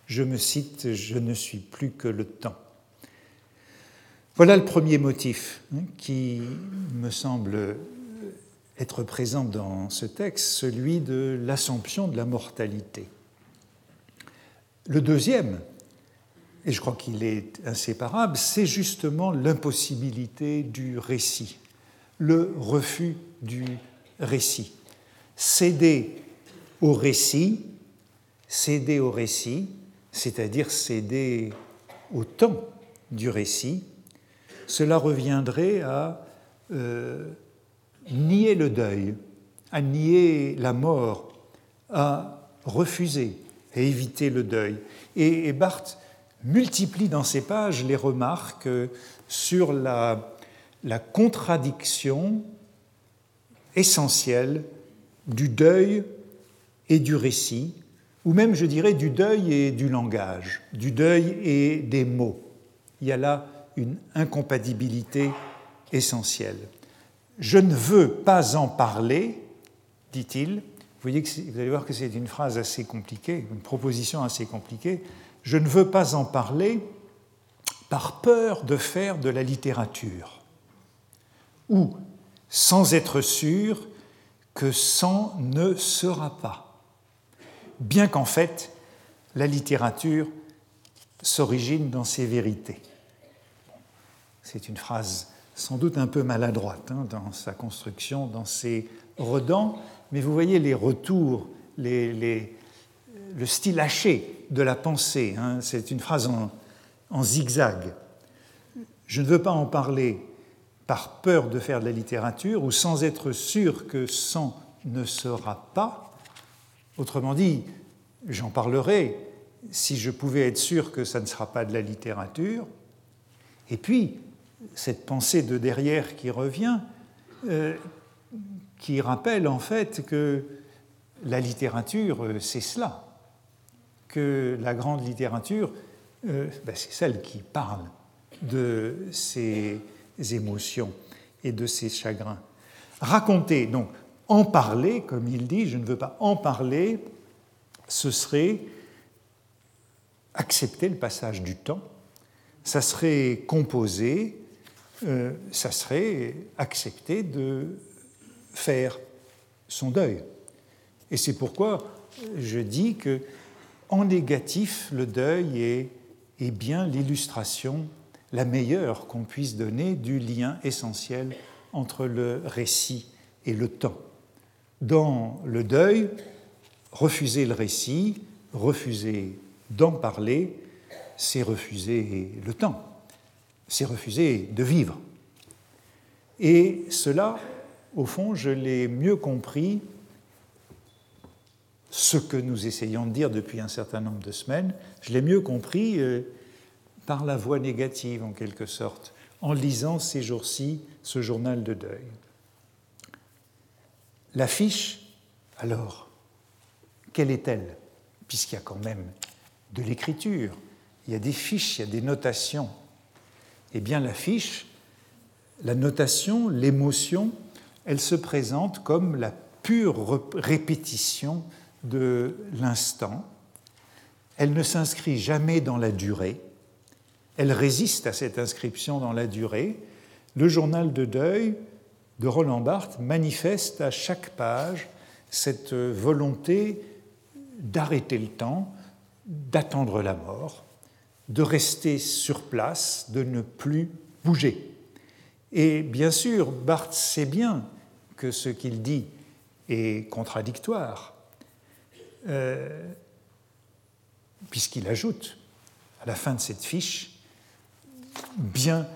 [SPEAKER 2] Je me cite, je ne suis plus que le temps. Voilà le premier motif hein, qui me semble être présent dans ce texte, celui de l'assomption de la mortalité. Le deuxième, et je crois qu'il est inséparable, c'est justement l'impossibilité du récit, le refus du récit. Céder au récit, céder au récit, c'est-à-dire céder au temps du récit, cela reviendrait à euh, nier le deuil, à nier la mort, à refuser et éviter le deuil. Et, Barthes multiplie dans ses pages les remarques sur la, la contradiction essentielle du deuil et du récit, ou même, je dirais, du deuil et du langage, du deuil et des mots. Il y a là une incompatibilité essentielle. Je ne veux pas en parler, dit-il. Vous, voyez que vous allez voir que c'est une phrase assez compliquée, une proposition assez compliquée. Je ne veux pas en parler par peur de faire de la littérature, ou sans être sûr que sans ne sera pas, bien qu'en fait la littérature s'origine dans ses vérités. C'est une phrase sans doute un peu maladroite hein, dans sa construction, dans ses redans, mais vous voyez les retours, le style haché de la pensée. Hein. c'est une phrase en, zigzag. Je ne veux pas en parler par peur de faire de la littérature ou sans être sûr que sans ne sera pas. Autrement dit, j'en parlerai si je pouvais être sûr que ça ne sera pas de la littérature. Et puis, cette pensée de derrière qui revient, euh, qui rappelle en fait que la littérature, euh, c'est cela, que la grande littérature, euh, ben, c'est celle qui parle de ses émotions et de ses chagrins. Raconter, donc en parler, comme il dit, je ne veux pas en parler, ce serait accepter le passage du temps, ça serait composer euh, ça serait accepter de faire son deuil. Et c'est pourquoi je dis que, en négatif, le deuil est, est bien l'illustration la meilleure qu'on puisse donner du lien essentiel entre le récit et le temps. Dans le deuil, refuser le récit, refuser d'en parler, c'est refuser le temps, c'est refuser de vivre. Et cela, au fond, je l'ai mieux compris, ce que nous essayons de dire depuis un certain nombre de semaines, je l'ai mieux compris euh, par la voie négative, en quelque sorte, en lisant ces jours-ci ce journal de deuil. L'affiche, alors, quelle est-elle? Puisqu'il y a quand même de l'écriture, il y a des fiches, il y a des notations. Eh bien, l'affiche, la notation, l'émotion, elle se présente comme la pure répétition de l'instant. Elle ne s'inscrit jamais dans la durée. Elle résiste à cette inscription dans la durée. Le journal de deuil de Roland Barthes manifeste à chaque page cette volonté d'arrêter le temps, d'attendre la mort, de rester sur place, de ne plus bouger. Et bien sûr, Barthes sait bien que ce qu'il dit est contradictoire, euh, puisqu'il ajoute à la fin de cette fiche, bien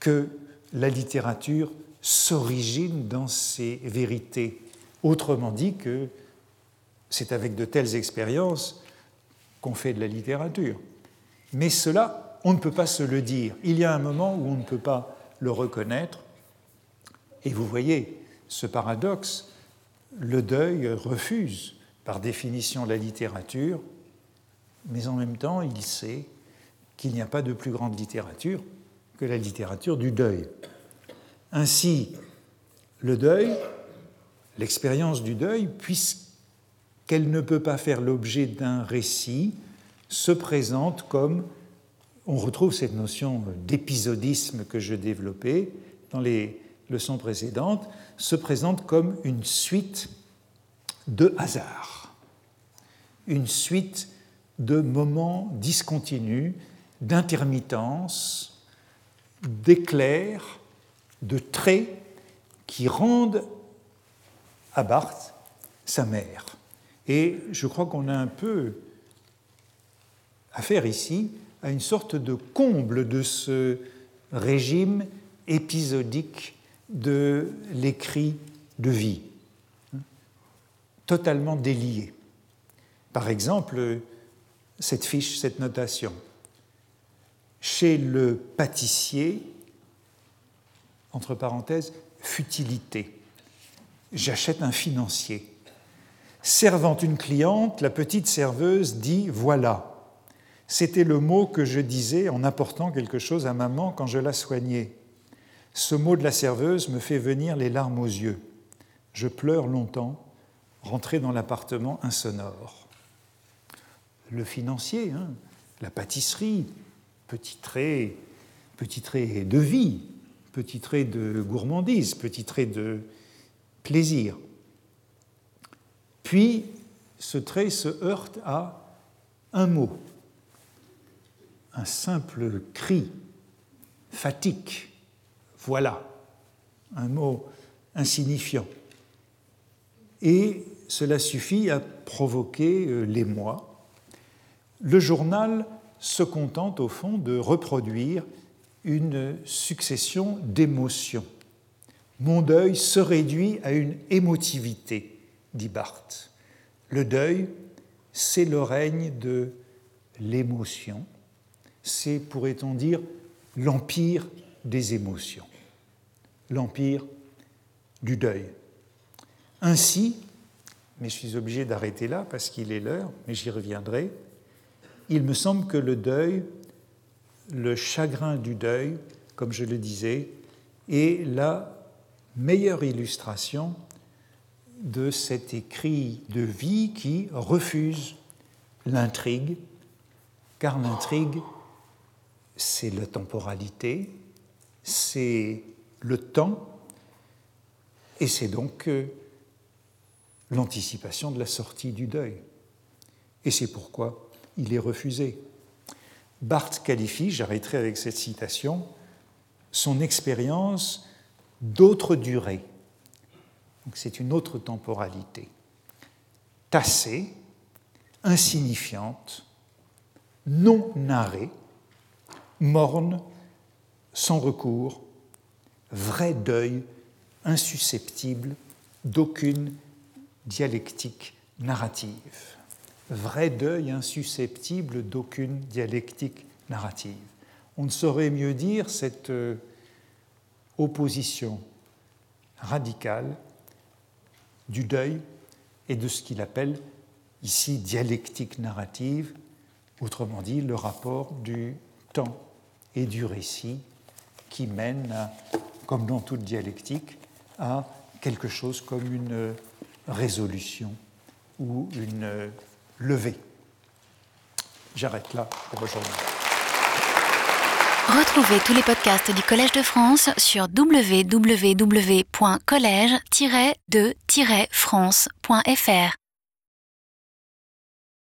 [SPEAKER 2] que la littérature s'origine dans ses vérités. Autrement dit que c'est avec de telles expériences qu'on fait de la littérature. Mais cela, on ne peut pas se le dire. Il y a un moment où on ne peut pas le reconnaître. Et vous voyez ce paradoxe, le deuil refuse par définition la littérature, mais en même temps il sait qu'il n'y a pas de plus grande littérature que la littérature du deuil. Ainsi, le deuil, l'expérience du deuil, puisqu'elle ne peut pas faire l'objet d'un récit, se présente comme, on retrouve cette notion d'épisodisme que je développais dans les leçons précédentes, se présente comme une suite de hasards, une suite de moments discontinus, d'intermittence, d'éclairs, de traits qui rendent à Barthes sa mère. Et je crois qu'on a un peu affaire ici à une sorte de comble de ce régime épisodique de l'écrit de vie, totalement délié. Par exemple, cette fiche, cette notation. Chez le pâtissier, entre parenthèses, futilité. J'achète un financier. Servant une cliente, la petite serveuse dit Voilà. C'était le mot que je disais en apportant quelque chose à maman quand je la soignais. Ce mot de la serveuse me fait venir les larmes aux yeux. Je pleure longtemps, rentré dans l'appartement insonore. Le financier, hein, la pâtisserie, petit trait, petit trait de vie, petit trait de gourmandise, petit trait de plaisir. Puis ce trait se heurte à un mot, un simple cri, fatigue, voilà, un mot insignifiant. Et cela suffit à provoquer euh, l'émoi. Le journal se contente au fond de reproduire une succession d'émotions. Mon deuil se réduit à une émotivité, dit Barthes. Le deuil, c'est le règne de l'émotion, c'est, pourrait-on dire, l'empire des émotions l'empire du deuil. Ainsi, mais je suis obligé d'arrêter là parce qu'il est l'heure, mais j'y reviendrai, il me semble que le deuil, le chagrin du deuil, comme je le disais, est la meilleure illustration de cet écrit de vie qui refuse l'intrigue, car l'intrigue, c'est la temporalité, c'est le temps, et c'est donc euh, l'anticipation de la sortie du deuil. Et c'est pourquoi il est refusé. Barthes qualifie, j'arrêterai avec cette citation, son expérience d'autre durée. C'est une autre temporalité. Tassée, insignifiante, non narrée, morne, sans recours, vrai deuil, insusceptible d'aucune dialectique narrative. Vrai deuil insusceptible d'aucune dialectique narrative. On ne saurait mieux dire cette euh, opposition radicale du deuil et de ce qu'il appelle ici dialectique narrative, autrement dit le rapport du temps et du récit qui mène, comme dans toute dialectique, à quelque chose comme une résolution ou une levée. J'arrête là pour aujourd'hui.
[SPEAKER 1] Retrouvez tous les podcasts du Collège de France sur www.collège-de-france.fr.